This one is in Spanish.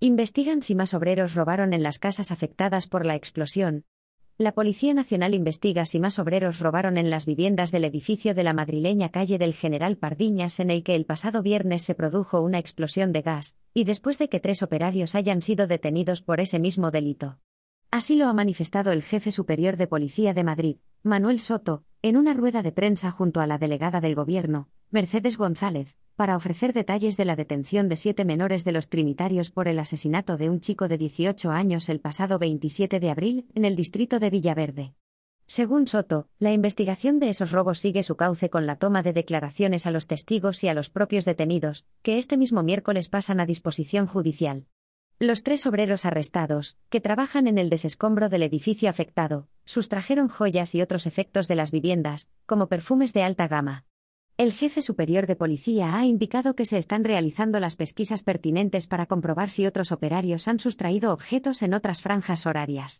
Investigan si más obreros robaron en las casas afectadas por la explosión. La Policía Nacional investiga si más obreros robaron en las viviendas del edificio de la madrileña calle del General Pardiñas en el que el pasado viernes se produjo una explosión de gas, y después de que tres operarios hayan sido detenidos por ese mismo delito. Así lo ha manifestado el jefe superior de Policía de Madrid, Manuel Soto, en una rueda de prensa junto a la delegada del Gobierno, Mercedes González, para ofrecer detalles de la detención de siete menores de los Trinitarios por el asesinato de un chico de 18 años el pasado 27 de abril en el distrito de Villaverde. Según Soto, la investigación de esos robos sigue su cauce con la toma de declaraciones a los testigos y a los propios detenidos, que este mismo miércoles pasan a disposición judicial. Los tres obreros arrestados, que trabajan en el desescombro del edificio afectado, sustrajeron joyas y otros efectos de las viviendas, como perfumes de alta gama. El jefe superior de policía ha indicado que se están realizando las pesquisas pertinentes para comprobar si otros operarios han sustraído objetos en otras franjas horarias.